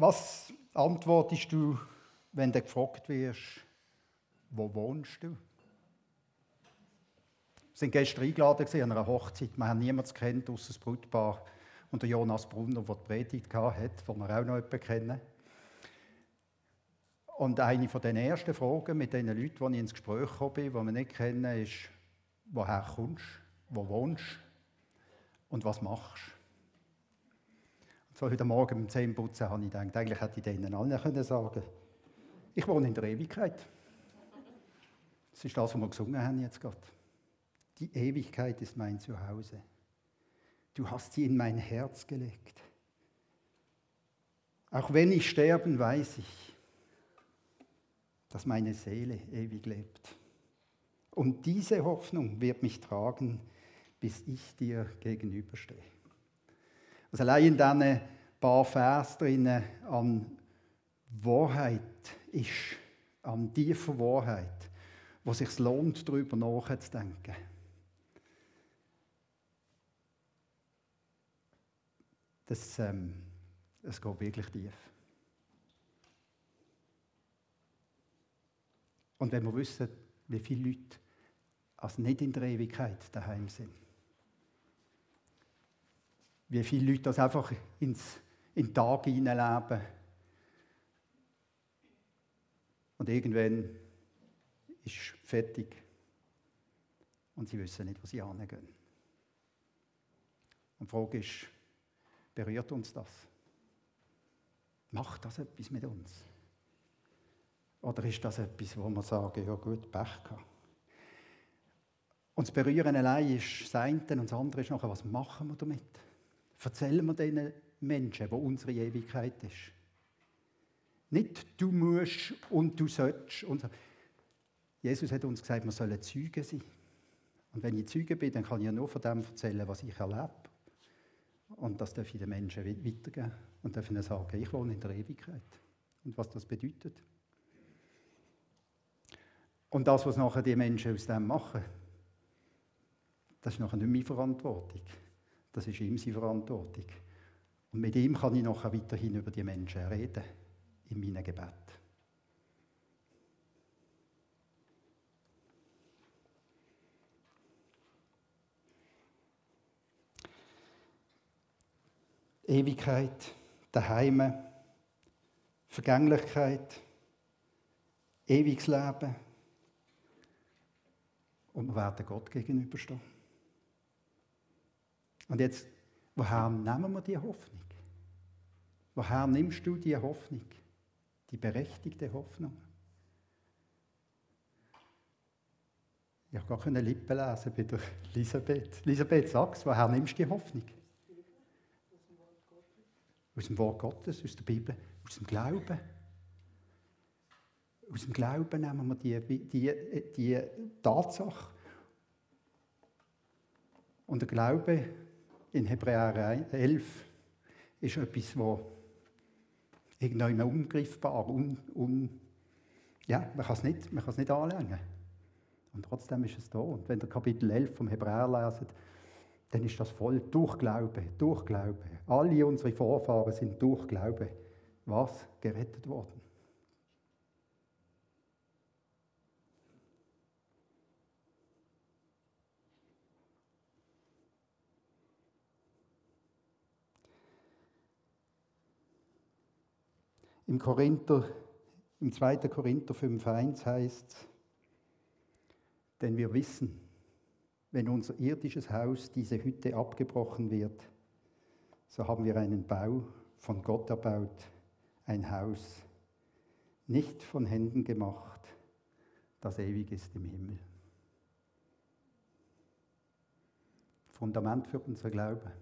Was antwortest du, wenn du gefragt wirst, wo wohnst du? Wir sind gestern eingeladen an einer Hochzeit. Wir haben niemanden kennt, außer das Brutpaar und der Jonas Brunner, der die Predigt hatte, den wir auch noch jemanden kennen. Und eine den ersten Fragen mit den Leuten, die ich ins Gespräch gekommen die wir nicht kennen, ist, woher kommst du, wo wohnst du und was machst du? So heute Morgen beim Zähneputzen habe ich gedacht, eigentlich hätte ich denen allen können sagen ich wohne in der Ewigkeit. Das ist das, was wir gesungen haben jetzt gerade. Die Ewigkeit ist mein Zuhause. Du hast sie in mein Herz gelegt. Auch wenn ich sterben, weiß ich, dass meine Seele ewig lebt. Und diese Hoffnung wird mich tragen, bis ich dir gegenüberstehe. Also allein in diesen paar Vers drinnen an Wahrheit ist, an tiefer Wahrheit, wo sich lohnt, darüber nachzudenken. Das, ähm, das geht wirklich tief. Und wenn wir wissen, wie viele Leute also nicht in der Ewigkeit daheim sind, wie viele Leute das einfach ins, in den Tag hineinleben. Und irgendwann ist fertig und sie wissen nicht, wo sie hingehen. Und die Frage ist, berührt uns das? Macht das etwas mit uns? Oder ist das etwas, wo wir sagen, ja gut, Pech gehabt? Und das Berühren allein ist das eine und das andere ist nachher, was machen wir damit? Erzählen wir diesen Menschen, wo unsere Ewigkeit ist. Nicht du musst und du sollst. Und Jesus hat uns gesagt, wir sollen Zeugen sein. Und wenn ich Zeuge bin, dann kann ich ja nur von dem erzählen, was ich erlebe. Und das darf ich den Menschen weitergeben. Und darf ihnen sagen, ich wohne in der Ewigkeit. Und was das bedeutet. Und das, was nachher die Menschen aus dem machen, das ist nachher nicht meine Verantwortung. Das ist ihm seine Verantwortung. Und mit ihm kann ich nachher weiterhin über die Menschen reden, in meinem Gebet. Ewigkeit, daheim, Vergänglichkeit, ewiges Leben. Und wir werden Gott gegenüberstehen. Und jetzt, woher nehmen wir die Hoffnung? Woher nimmst du die Hoffnung? Die berechtigte Hoffnung? Ich habe gar keine Lippen lesen bei der Elisabeth. Elisabeth, sag's, woher nimmst du die Hoffnung? Aus dem Wort Gottes, aus der Bibel, aus dem Glauben. Aus dem Glauben nehmen wir die, die, die Tatsache. Und der Glaube in Hebräer 11 ist etwas, das irgendwann ungreifbar, un, un, ja, man kann es nicht, man kann es nicht anlängen. Und trotzdem ist es da. Und wenn ihr Kapitel 11 vom Hebräer leset, dann ist das voll durch Glaube, durch Glaube. Alle unsere Vorfahren sind durch Glaube, was gerettet worden. Im, Korinther, im 2. Korinther 5,1 heißt denn wir wissen, wenn unser irdisches Haus, diese Hütte abgebrochen wird, so haben wir einen Bau von Gott erbaut, ein Haus, nicht von Händen gemacht, das ewig ist im Himmel. Fundament für unser Glaube.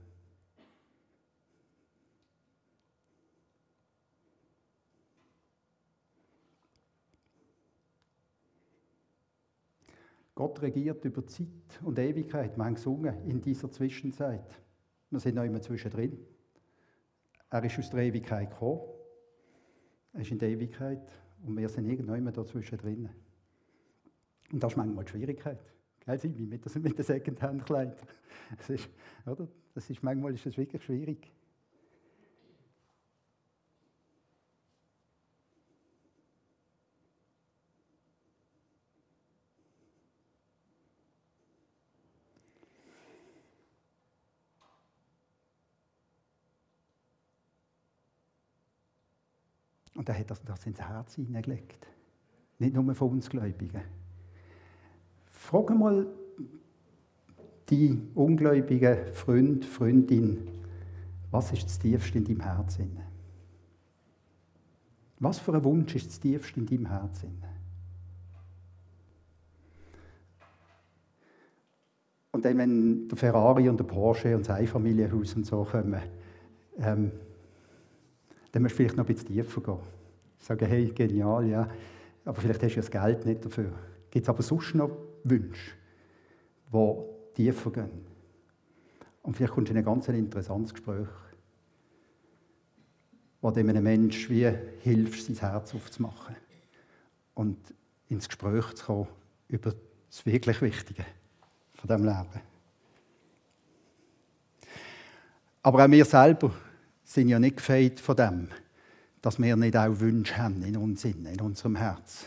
Gott regiert über Zeit und Ewigkeit. Wir haben gesungen in dieser Zwischenzeit. Wir sind noch immer zwischendrin. Er ist aus der Ewigkeit gekommen. Er ist in der Ewigkeit und wir sind irgendwann immer da zwischendrin. Und das ist manchmal die Schwierigkeit. Gell, wie mit, das, mit dem Secondhand-Kleid. Das ist, oder? Das ist, manchmal ist das wirklich schwierig. Er hat das ins Herz hineingelegt. Nicht nur von uns Gläubigen. Frag mal die ungläubige Freund, Freundin, was ist das Tiefste in deinem Herzen? Was für ein Wunsch ist das Tiefste in deinem Herzen? Und dann, wenn der Ferrari und der Porsche und das Einfamilienhaus und so kommen, ähm, dann musst du vielleicht noch ein bisschen tiefer gehen. Sagen, hey, genial, ja, aber vielleicht hast du ja das Geld nicht dafür. Gibt es aber sonst noch Wünsche, die tiefer gehen? Und vielleicht kommst du in ein ganz interessantes Gespräch, wo dem einem Menschen wie hilft, sein Herz aufzumachen und ins Gespräch zu kommen über das wirklich Wichtige von dem Leben. Aber auch wir selber sind ja nicht gefeit von dem, dass wir nicht auch Wünsche haben in uns, in unserem Herz.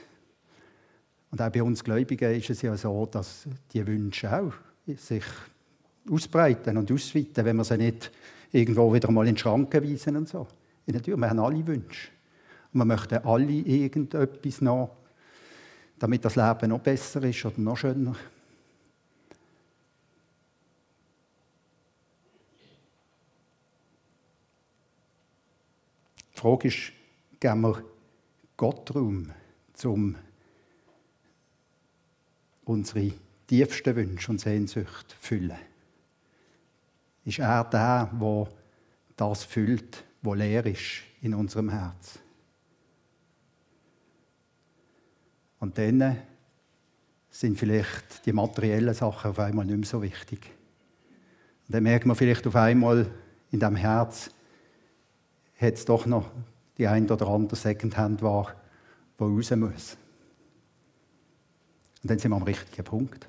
Und auch bei uns Gläubigen ist es ja so, dass die Wünsche auch sich ausbreiten und ausweiten, wenn wir sie nicht irgendwo wieder mal in Schranken weisen und so. Der Tür, wir haben alle Wünsche. Und wir möchten alle irgendetwas noch, damit das Leben noch besser ist oder noch schöner. Die Frage ist, geben wir Gott Raum, um unsere tiefsten Wünsche und Sehnsüchte zu füllen? Ist er der, der das füllt, was leer ist in unserem Herz? Und dann sind vielleicht die materiellen Sachen auf einmal nicht mehr so wichtig. Und dann merkt man vielleicht auf einmal in dem Herz, hat es doch noch die ein oder andere Secondhand war, die raus muss. Und dann sind wir am richtigen Punkt.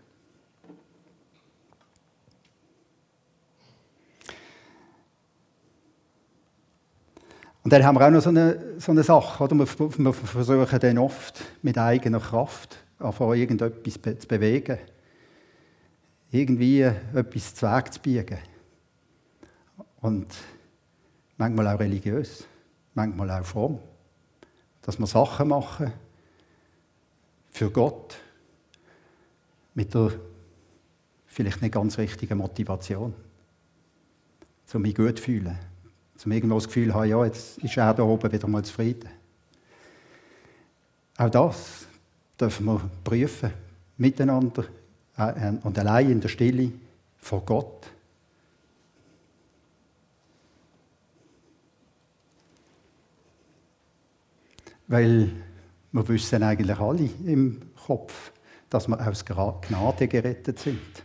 Und dann haben wir auch noch so eine, so eine Sache, oder? Wir, wir versuchen dann oft mit eigener Kraft einfach irgendetwas zu bewegen. Irgendwie etwas zu Weg zu biegen. Und manchmal auch religiös, manchmal auch fromm. Dass wir Sachen machen für Gott mit der vielleicht nicht ganz richtigen Motivation, um mich gut zu fühlen, um irgendwo das Gefühl zu haben, ja, jetzt ist er da oben wieder mal zufrieden. Auch das dürfen wir prüfen, miteinander äh, und allein in der Stille vor Gott. Weil wir wissen eigentlich alle im Kopf, dass wir aus Gnade gerettet sind.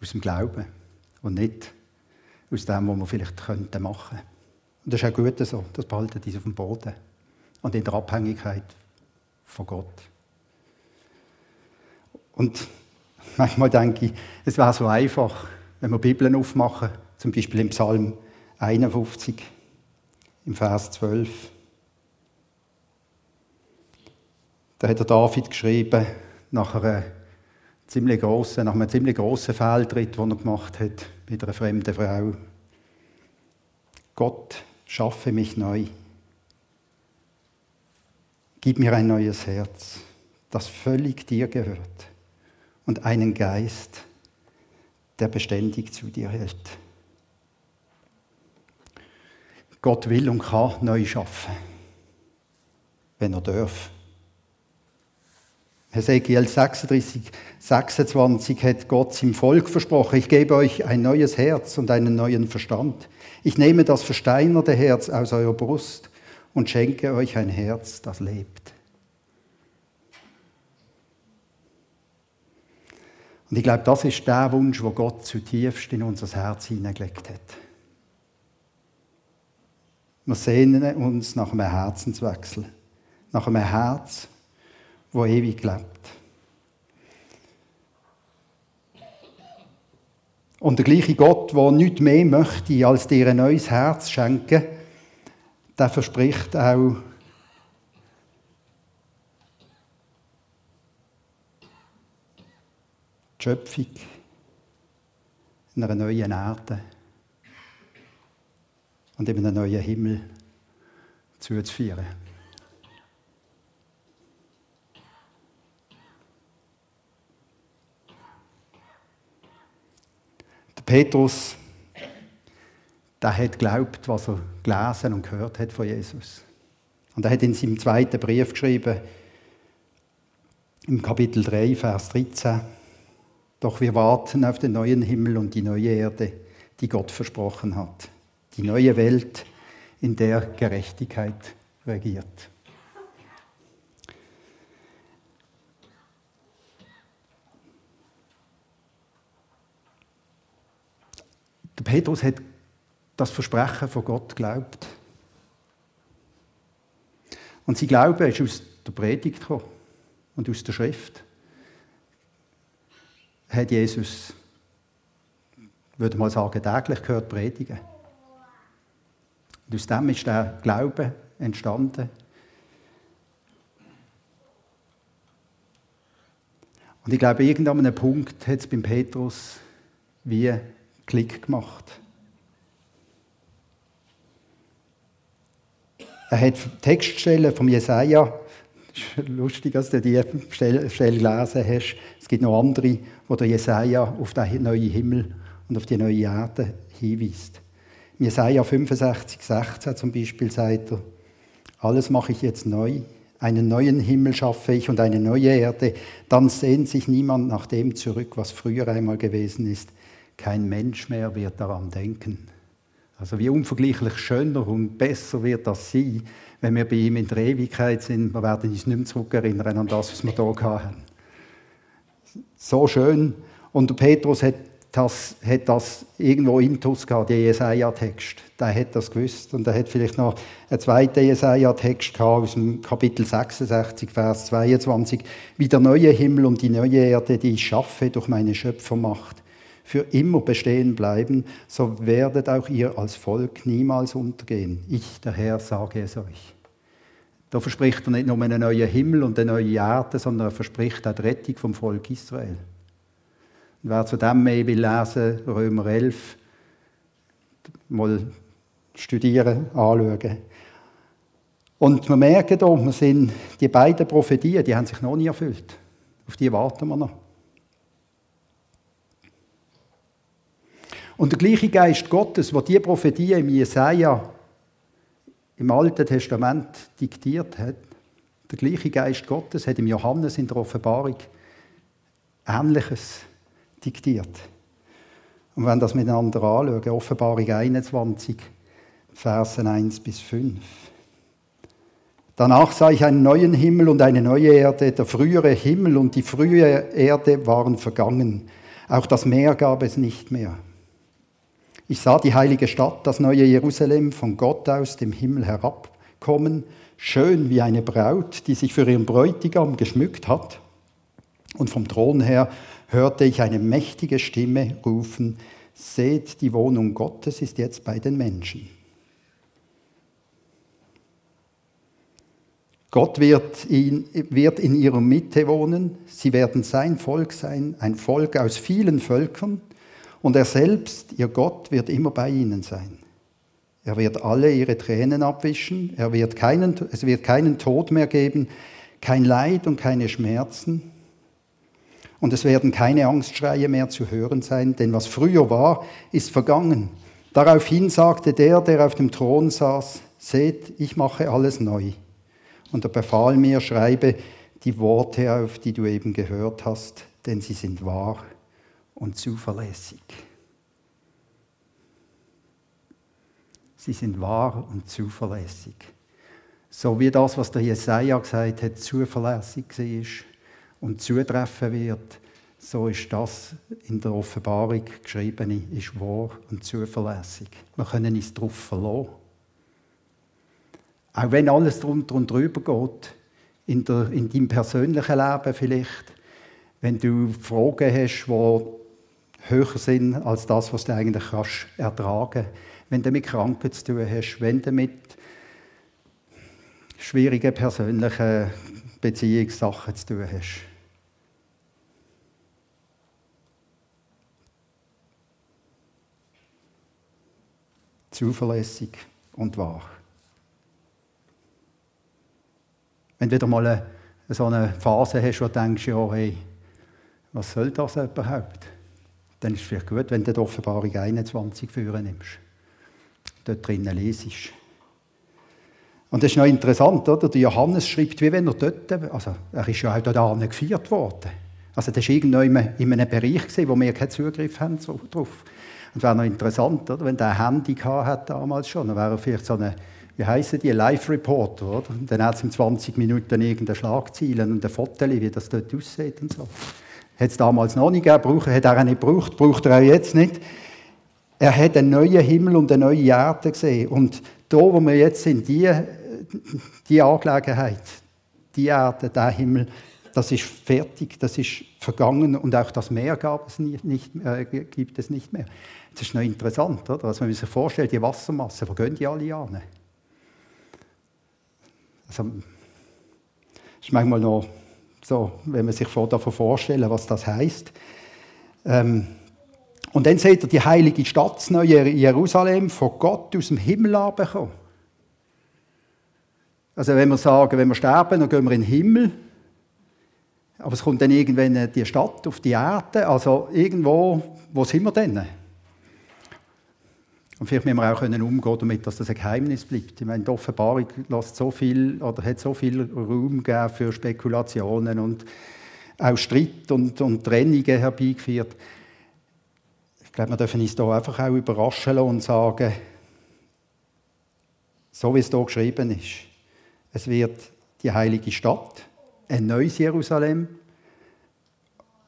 Aus dem Glauben und nicht aus dem, was wir vielleicht könnten machen könnten. Und das ist auch gut so. Das behaltet uns auf dem Boden und in der Abhängigkeit von Gott. Und manchmal denke ich, es wäre so einfach, wenn wir Bibeln aufmachen, zum Beispiel im Psalm 51 im Vers 12. Da hat der David geschrieben, nach, einer ziemlich grossen, nach einem ziemlich grossen Fehltritt, den er gemacht hat mit einer fremden Frau. Gott, schaffe mich neu. Gib mir ein neues Herz, das völlig dir gehört, und einen Geist, der beständig zu dir hält. Gott will und kann neu schaffen, wenn er darf. Hesekiel 36, 26 hat Gott seinem Volk versprochen, ich gebe euch ein neues Herz und einen neuen Verstand. Ich nehme das versteinerte Herz aus eurer Brust und schenke euch ein Herz, das lebt. Und ich glaube, das ist der Wunsch, wo Gott zutiefst in unser Herz hineingelegt hat. Wir sehnen uns nach einem Herzenswechsel, nach einem Herz, wo ewig lebt. Und der gleiche Gott, der nichts mehr möchte, als dir ein neues Herz schenken, der verspricht auch, die Schöpfung in einer neuen Erde und in einem neuen Himmel zuzuführen. Der Petrus, der hat geglaubt, was er gelesen und gehört hat von Jesus. Und er hat in seinem zweiten Brief geschrieben, im Kapitel 3, Vers 13, doch wir warten auf den neuen Himmel und die neue Erde, die Gott versprochen hat. Die neue Welt, in der Gerechtigkeit regiert. Der Petrus hat das Versprechen von Gott geglaubt. Und sein Glaube ist aus der Predigt gekommen und aus der Schrift. Hat Jesus, würde mal sagen, täglich gehört predigen. Und aus dem ist der Glaube entstanden. Und ich glaube, irgendwann an einem Punkt hat es beim Petrus wie Klick gemacht. Er hat Textstellen vom Jesaja, es ist lustig, dass du diese Stelle gelesen hast. Es gibt noch andere, wo der Jesaja auf den neuen Himmel und auf die neue Erde hinweist. Jesaja 65, 16 zum Beispiel sagt er, alles mache ich jetzt neu, einen neuen Himmel schaffe ich und eine neue Erde, dann sehnt sich niemand nach dem zurück, was früher einmal gewesen ist. Kein Mensch mehr wird daran denken. Also wie unvergleichlich schöner und besser wird das sein, wenn wir bei ihm in der Ewigkeit sind. Wir werden uns nicht mehr zurückerinnern an das, was wir hier hatten. So schön. Und der Petrus hat das, hat das irgendwo intus gehabt, der Jesaja-Text. Der hat das gewusst. Und er hat vielleicht noch einen zweiten Jesaja-Text aus dem Kapitel 66, Vers 22. Wie der neue Himmel und die neue Erde, die ich schaffe durch meine Schöpfermacht, für immer bestehen bleiben, so werdet auch ihr als Volk niemals untergehen. Ich, der Herr, sage es euch. Da verspricht er nicht nur einen neuen Himmel und eine neue Erde, sondern er verspricht auch die Rettung vom Volk Israel. Und wer zu dem mehr will lesen, Römer 11, mal studieren, anschauen. Und wir merken hier, wir sind, die beiden Prophetien, die haben sich noch nie erfüllt. Auf die warten wir noch. Und der gleiche Geist Gottes, der die Prophetie im Jesaja im Alten Testament diktiert hat, der gleiche Geist Gottes hat im Johannes in der Offenbarung Ähnliches diktiert. Und wenn das miteinander anschauen, Offenbarung 21, Versen 1 bis 5. Danach sah ich einen neuen Himmel und eine neue Erde. Der frühere Himmel und die frühe Erde waren vergangen. Auch das Meer gab es nicht mehr. Ich sah die heilige Stadt, das neue Jerusalem, von Gott aus dem Himmel herabkommen, schön wie eine Braut, die sich für ihren Bräutigam geschmückt hat. Und vom Thron her hörte ich eine mächtige Stimme rufen, seht, die Wohnung Gottes ist jetzt bei den Menschen. Gott wird in, wird in ihrer Mitte wohnen, sie werden sein Volk sein, ein Volk aus vielen Völkern, und er selbst, ihr Gott, wird immer bei ihnen sein. Er wird alle ihre Tränen abwischen, er wird keinen, es wird keinen Tod mehr geben, kein Leid und keine Schmerzen, und es werden keine Angstschreie mehr zu hören sein, denn was früher war, ist vergangen. Daraufhin sagte der, der auf dem Thron saß, seht, ich mache alles neu. Und er befahl mir, schreibe die Worte auf, die du eben gehört hast, denn sie sind wahr und zuverlässig. Sie sind wahr und zuverlässig. So wie das, was der Jesaja gesagt hat, zuverlässig war und zutreffen wird, so ist das in der Offenbarung geschriebene, ist wahr und zuverlässig. Wir können uns darauf verlassen. Auch wenn alles drunter und drüber geht, in, der, in deinem persönlichen Leben vielleicht, wenn du Fragen hast, die höher sind als das, was du eigentlich kannst ertragen wenn du mit Kranken zu tun hast, wenn du mit schwierigen persönlichen Beziehungssachen zu tun hast. Zuverlässig und wahr. Wenn du wieder mal eine, so eine Phase hast, wo du denkst, ja, hey, was soll das überhaupt? Dann ist es vielleicht gut, wenn du die Offenbarung 21 führen nimmst. Dort drinnen lesest. Und das ist noch interessant, oder? Der Johannes schreibt, wie wenn er dort, also er ist ja auch dort geführt worden. Also das war irgendwo in einem Bereich, wo wir keinen Zugriff haben drauf. Und wäre noch interessant, oder? wenn der Handy hat damals schon, dann wäre er vielleicht so eine, wie heissen die, Live-Reporter, oder? Und dann hat es in 20 Minuten irgendeine Schlagzeile und ein Foto, wie das dort aussieht und so. Hat es damals noch nicht gegeben, hat er auch nicht gebraucht, braucht er auch jetzt nicht. Er hat einen neuen Himmel und eine neue Erde gesehen. Und da, wo wir jetzt sind, die, die Angelegenheit, die Erde, der Himmel, das ist fertig, das ist vergangen und auch das Meer gab es nicht, nicht äh, gibt es nicht mehr. Das ist noch interessant, oder? Also wenn man sich vorstellt, die Wassermasse, wo gehen die alle an? Also, das ist manchmal noch so, wenn man sich davon vorstellen, was das heißt. Ähm, und dann seht ihr die heilige Stadt, neue Jerusalem, von Gott aus dem Himmel abgekommen. Also wenn wir sagen, wenn wir sterben, dann gehen wir in den Himmel. Aber es kommt dann irgendwann die Stadt auf die Erde. Also irgendwo, wo sind wir denn? Und vielleicht müssen wir auch können umgehen damit, dass das ein Geheimnis bleibt. Ich meine, die Offenbarung lässt so viel, oder hat so viel Raum für Spekulationen und auch Streit und, und Trennungen herbeigeführt. Ich glaube, wir dürfen uns da einfach auch überraschen und sagen, so wie es hier geschrieben ist, es wird die heilige Stadt, ein neues Jerusalem,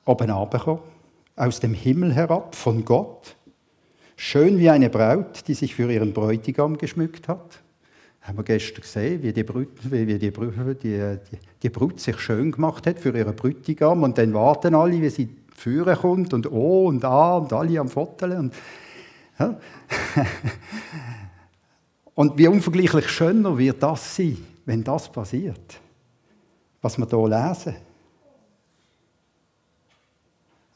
oben runterkommen, aus dem Himmel herab, von Gott, Schön wie eine Braut, die sich für ihren Bräutigam geschmückt hat. Haben wir gestern gesehen, wie die Brut, wie die, die, die, Brut sich schön gemacht hat für ihren Bräutigam. Und dann warten alle, wie sie führen kommt und oh und ah und alle am Foteln. Und, ja. und wie unvergleichlich schöner wird das sein, wenn das passiert, was wir hier lesen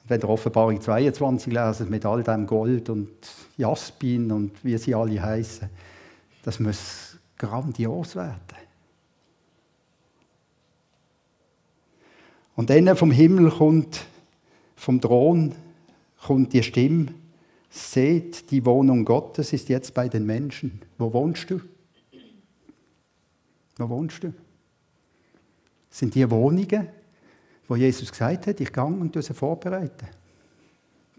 wenn ihr Offenbarung 22 lesen, mit all dem Gold und Jaspin und wie sie alle heißen, das muss grandios werden. Und dann vom Himmel kommt, vom Thron kommt die Stimme, seht, die Wohnung Gottes ist jetzt bei den Menschen. Wo wohnst du? Wo wohnst du? Sind die Wohnungen, wo Jesus gesagt hat, ich gehe und sie vorbereiten.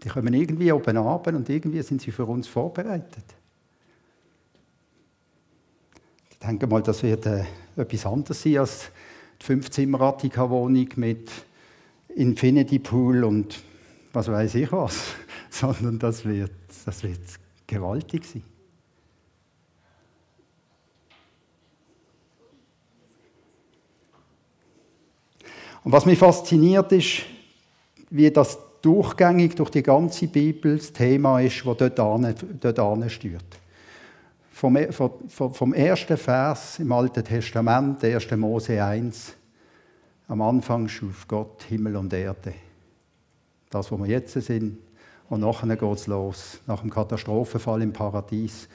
Die kommen irgendwie oben ab und irgendwie sind sie für uns vorbereitet. Ich denke mal, das wird äh, etwas anderes sein als die Fünfzimmer-Attika-Wohnung mit Infinity Pool und was weiß ich was, sondern das wird, das wird gewaltig sein. Und was mich fasziniert ist, wie das durchgängig durch die ganze Bibel das Thema ist, das dort, an, dort ansteuert. Vom, vom, vom ersten Vers im Alten Testament, 1. Mose 1, am Anfang schuf Gott Himmel und Erde. Das, wo wir jetzt sind. Und nachher geht es los. Nach dem Katastrophenfall im Paradies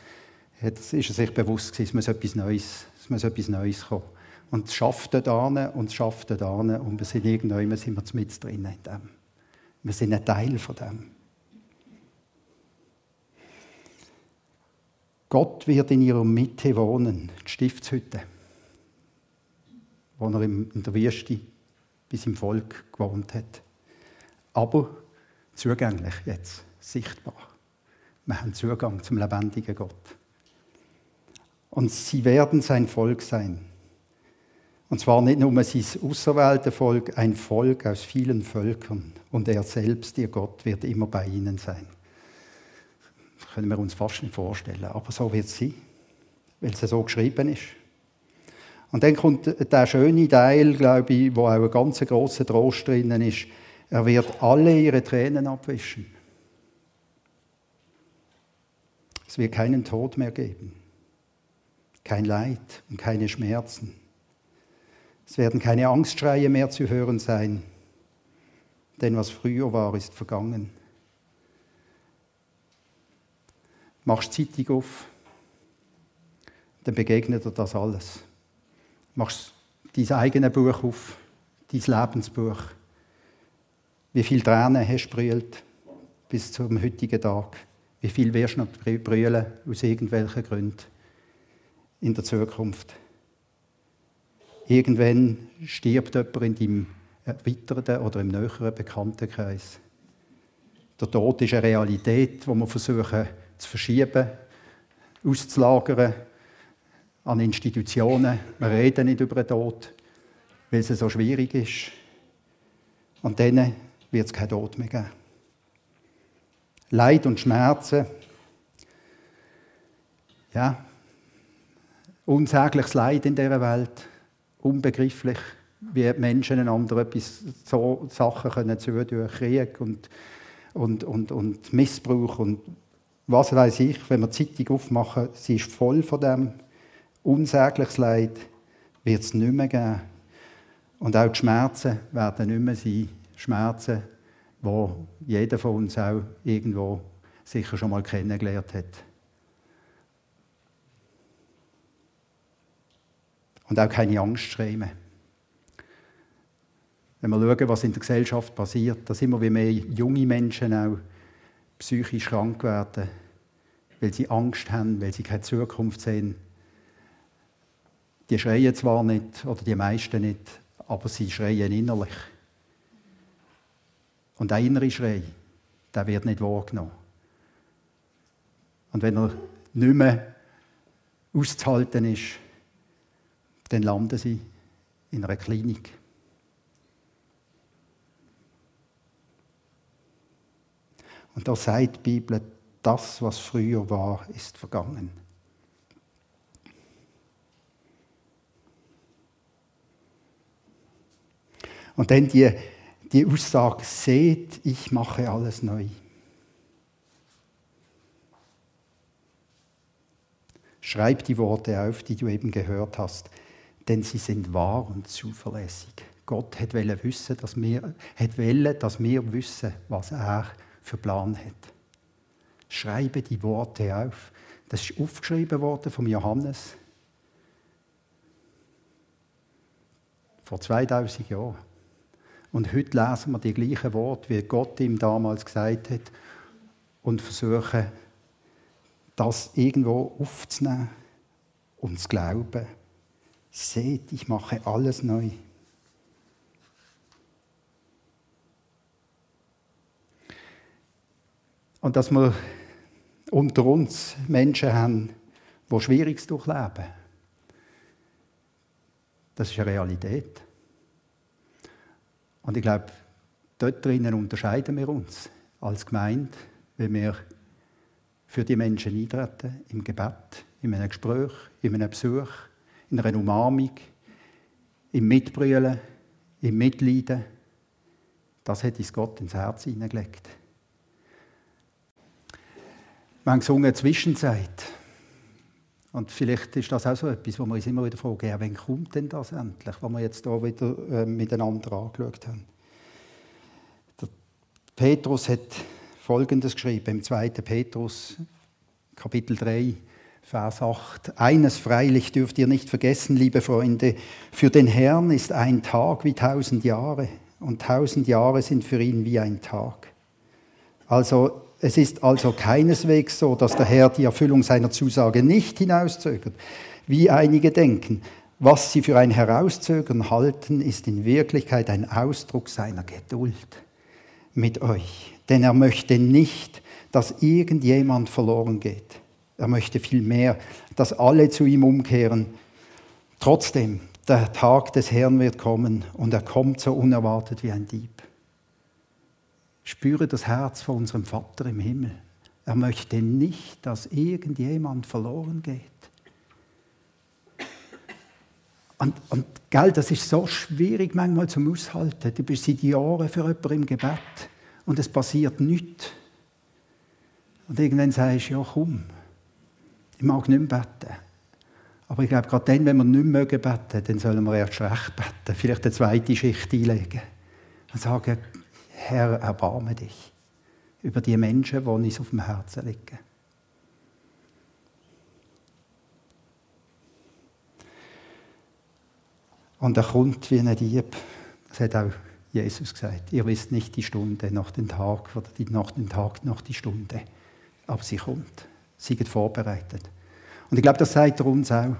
ist er sich bewusst gewesen, es muss etwas Neues, es muss etwas Neues kommen. Und es schafft an und es schafft an und wir sind irgendwann sind wir mit drin in dem. Wir sind ein Teil von dem. Gott wird in ihrer Mitte wohnen, die Stiftshütte, wo er in der Wüste bis im Volk gewohnt hat. Aber zugänglich jetzt, sichtbar. Wir haben Zugang zum lebendigen Gott. Und sie werden sein Volk sein. Und zwar nicht nur sein auserwählte Volk, ein Volk aus vielen Völkern. Und er selbst, ihr Gott, wird immer bei ihnen sein. Das können wir uns fast nicht vorstellen. Aber so wird es sein, weil es so geschrieben ist. Und dann kommt der schöne Teil, glaube ich, wo auch ein ganz grosser Trost drinnen ist. Er wird alle ihre Tränen abwischen. Es wird keinen Tod mehr geben, kein Leid und keine Schmerzen. Es werden keine Angstschreie mehr zu hören sein, denn was früher war, ist vergangen. Machst Zeitung auf, dann begegnet dir das alles. Machst dein eigenes Buch auf, dein Lebensbuch. Wie viele Tränen hast du brüllt bis zum heutigen Tag? Wie viel wirst du noch brüllen aus irgendwelchen Gründen in der Zukunft? Irgendwann stirbt jemand in deinem erweiterten oder im näheren Bekanntenkreis. Der Tod ist eine Realität, die wir versuchen zu verschieben, auszulagern an Institutionen. Wir reden nicht über den Tod, weil es so schwierig ist. Und dann wird es keinen Tod mehr geben. Leid und Schmerzen, ja, unsägliches Leid in dieser Welt, unbegrifflich, wie Menschen einander etwas, so Sachen können zutun, Krieg und, und, und, und Missbrauch und was weiß ich, wenn wir die Zeitung aufmachen, sie ist voll von dem. Unsägliches Leid wird es nicht mehr geben. Und auch die Schmerzen werden nicht mehr sein. Schmerzen, wo jeder von uns auch irgendwo sicher schon mal kennengelernt hat. Und auch keine Angstschreie mehr. Wenn wir schauen, was in der Gesellschaft passiert, dass immer mehr junge Menschen auch psychisch krank werden, weil sie Angst haben, weil sie keine Zukunft sehen. Die schreien zwar nicht, oder die meisten nicht, aber sie schreien innerlich. Und der innere Schrei, der wird nicht wahrgenommen. Und wenn er nicht mehr auszuhalten ist, dann landen sie in einer Klinik. Und da sagt die Bibel, das, was früher war, ist vergangen. Und dann die, die Aussage, seht, ich mache alles neu. Schreib die Worte auf, die du eben gehört hast, denn sie sind wahr und zuverlässig. Gott hat wissen, dass wir, hat wollen, dass wir wissen, was er für Plan hat. Schreibe die Worte auf. Das ist aufgeschrieben worden vom Johannes vor 2000 Jahren. Und heute lesen wir die gleichen Worte, wie Gott ihm damals gesagt hat, und versuchen, das irgendwo aufzunehmen und zu glauben. Seht, ich mache alles neu. Und dass wir unter uns Menschen haben, die Schwieriges durchleben. Das ist eine Realität. Und ich glaube, dort drinnen unterscheiden wir uns als Gemeinde, wenn wir für die Menschen eintreten, im Gebet, in einem Gespräch, in einem Besuch, in einer Umarmung, im Mitbrüllen, im Mitleiden. Das hat uns Gott ins Herz hineingelegt. Wir haben gesungen Zwischenzeit. Und vielleicht ist das auch so etwas, wo wir uns immer wieder fragen, ja, wann kommt denn das endlich, was wir jetzt hier wieder äh, miteinander angeschaut haben. Der Petrus hat Folgendes geschrieben im 2. Petrus, Kapitel 3, Vers 8. Eines freilich dürft ihr nicht vergessen, liebe Freunde, für den Herrn ist ein Tag wie tausend Jahre und tausend Jahre sind für ihn wie ein Tag. Also es ist also keineswegs so, dass der Herr die Erfüllung seiner Zusage nicht hinauszögert, wie einige denken. Was sie für ein Herauszögern halten, ist in Wirklichkeit ein Ausdruck seiner Geduld mit euch. Denn er möchte nicht, dass irgendjemand verloren geht. Er möchte vielmehr, dass alle zu ihm umkehren. Trotzdem, der Tag des Herrn wird kommen und er kommt so unerwartet wie ein Dieb. Spüre das Herz von unserem Vater im Himmel. Er möchte nicht, dass irgendjemand verloren geht. Und, und gell, das ist so schwierig manchmal zum Aushalten. Du bist seit Jahren für jemanden im Gebet und es passiert nichts. Und irgendwann sagst du, ja komm, ich mag nicht mehr beten. Aber ich glaube, gerade dann, wenn wir nicht mehr beten mögen, dann sollen wir erst recht beten. Vielleicht eine zweite Schicht einlegen. Und sagen, Herr, erbarme dich über die Menschen, die uns auf dem Herzen liegen. Und er kommt wie ein Dieb. Das hat auch Jesus gesagt. Ihr wisst nicht die Stunde, noch den Tag oder die, noch den Tag, noch die Stunde. Aber sie kommt. Sie wird vorbereitet. Und ich glaube, das sagt er uns auch.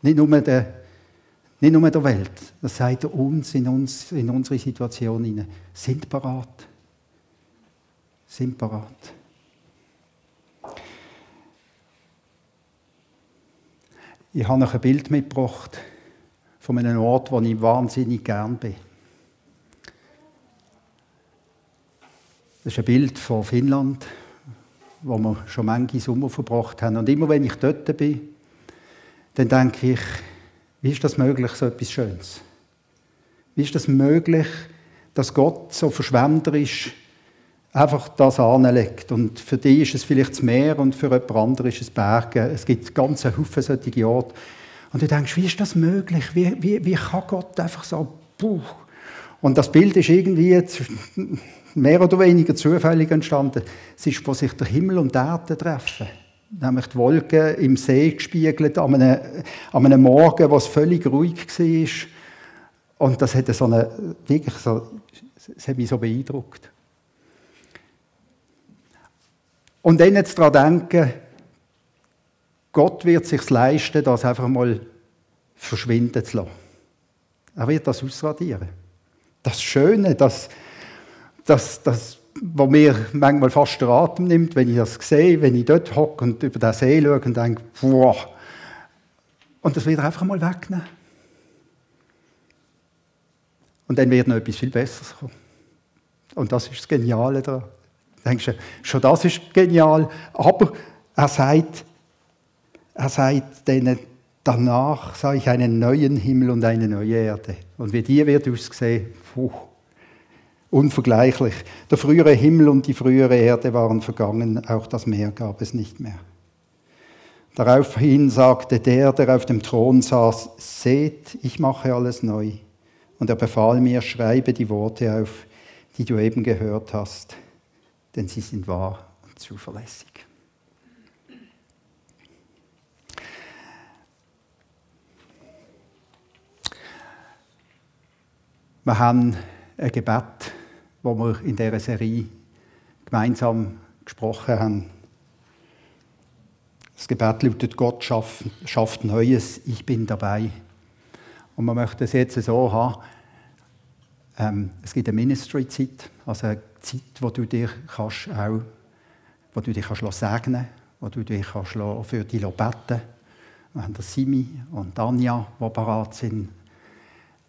Nicht nur der, nicht nur der Welt, das sagt er uns in, uns, in unsere Situation hinein. Sind parat. Sind parat. Ich habe noch ein Bild mitgebracht von einem Ort, wo ich wahnsinnig gern bin. Das ist ein Bild von Finnland, wo wir schon manche Sommer verbracht haben. Und immer wenn ich dort bin, dann denke ich, wie ist das möglich, so etwas Schönes? Wie ist das möglich, dass Gott so verschwenderisch einfach das anlegt? Und für die ist es vielleicht das Meer und für jemand anderes ist es Berge. Es gibt ganze Haufen solche Orte. Und du denkst, wie ist das möglich? Wie, wie, wie kann Gott einfach so, puh. Und das Bild ist irgendwie mehr oder weniger zufällig entstanden. Es ist, wo sich der Himmel und die Erde treffen. Nämlich die Wolken im See gespiegelt, an einem, an einem Morgen, wo es völlig ruhig war. Und das hat so eine, wirklich so, das hat mich so beeindruckt. Und dann jetzt daran denken, Gott wird sich leisten, das einfach mal verschwinden zu lassen. Er wird das ausradieren. Das Schöne, das, das, das, was mir manchmal fast den Atem nimmt, wenn ich das sehe, wenn ich dort hocke und über den See schaue und denke, boah. Und das wird einfach mal wegnehmen. Und dann wird noch etwas viel Besseres kommen. Und das ist das Geniale daran. Denkst du, schon das ist genial, aber er sagt, er sagt denen, danach sah ich einen neuen Himmel und eine neue Erde. Und wie die wird aussehen, puh, unvergleichlich. Der frühere Himmel und die frühere Erde waren vergangen, auch das Meer gab es nicht mehr. Daraufhin sagte der, der auf dem Thron saß, seht, ich mache alles neu. Und er befahl mir, schreibe die Worte auf, die du eben gehört hast, denn sie sind wahr und zuverlässig. Wir haben ein Gebet wo wir in dieser Serie gemeinsam gesprochen haben. Das Gebet lautet, Gott schafft, schafft Neues, ich bin dabei. Und man möchte es jetzt so haben, ähm, es gibt eine Ministry-Zeit, also eine Zeit, wo du dich kannst auch, wo du dich kannst segnen wo du dich kannst für dich beten Wir haben Simi und Anja, die parat sind.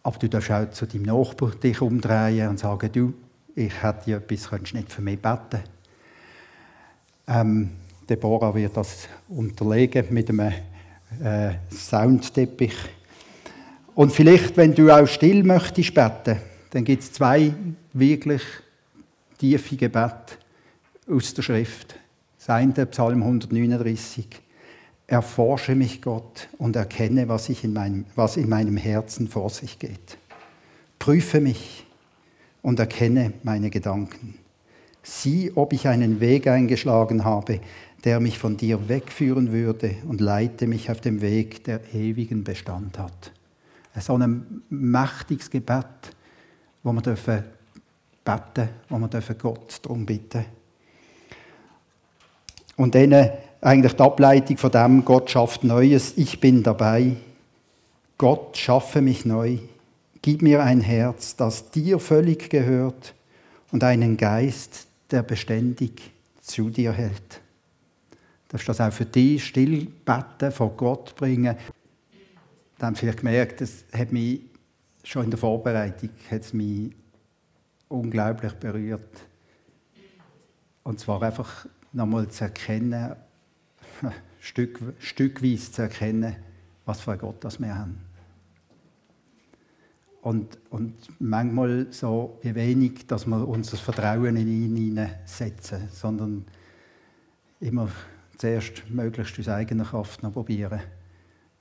Aber du darfst auch zu deinem Nachbarn dich umdrehen und sagen, du, ich hätte etwas, könntest nicht für mich beten. Ähm, Deborah wird das unterlegen mit einem äh, Soundteppich. Und vielleicht, wenn du auch still möchtest beten, dann gibt es zwei wirklich tiefe Gebete aus der Schrift. Das eine, Psalm 139. Erforsche mich, Gott, und erkenne, was, ich in meinem, was in meinem Herzen vor sich geht. Prüfe mich und erkenne meine Gedanken. Sieh, ob ich einen Weg eingeschlagen habe, der mich von dir wegführen würde und leite mich auf dem Weg, der ewigen Bestand hat. So ein mächtiges Gebet, wo wir dürfen beten, wo wir dürfen Gott darum bitten. Und dann eigentlich die Ableitung von dem, Gott schafft Neues, ich bin dabei. Gott schaffe mich neu. Gib mir ein Herz, das dir völlig gehört und einen Geist, der beständig zu dir hält. Darfst du das auch für dich still beten, vor Gott bringen? Dann vielleicht gemerkt, das hat mich schon in der Vorbereitung hat mich unglaublich berührt. Und zwar einfach nochmal zu erkennen, Stück, stückweise zu erkennen, was für ein Gott das wir haben. Und, und manchmal so wie wenig, dass wir unser Vertrauen in ihn hineinsetzen, sondern immer zuerst möglichst aus eigener Kraft noch probieren.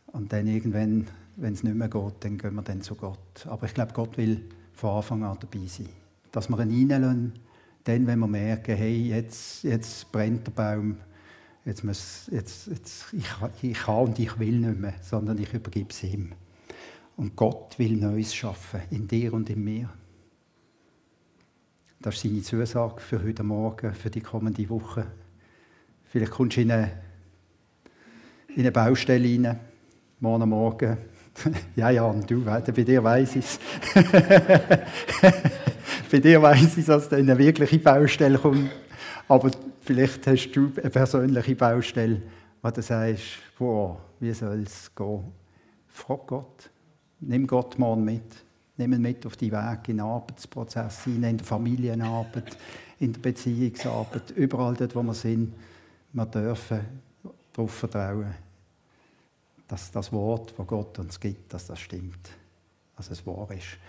Und dann irgendwann, wenn es nicht mehr geht, dann gehen wir dann zu Gott. Aber ich glaube, Gott will von Anfang an dabei sein. Dass wir ihn reinlassen, dann, wenn wir merken, hey, jetzt, jetzt brennt der Baum, jetzt muss, jetzt, jetzt, ich, ich kann und ich will nicht mehr, sondern ich übergebe es ihm. Und Gott will Neues schaffen, in dir und in mir. Das ist seine Zusage für heute Morgen, für die kommende Woche. Vielleicht kommst du in eine, in eine Baustelle rein, morgen Morgen. ja, ja, und du, bei dir weiß ich es. bei dir weiß ich, dass du in eine wirkliche Baustelle kommst. Aber vielleicht hast du eine persönliche Baustelle, wo du sagst, boah, wie soll es gehen? Frag Gott. Nimm Gott morgen mit. Nimm ihn mit auf die Weg in den Arbeitsprozess in der Familienarbeit, in der Beziehungsarbeit, überall dort, wo wir sind. Wir dürfen darauf vertrauen, dass das Wort, das Gott uns gibt, dass das stimmt, dass es wahr ist.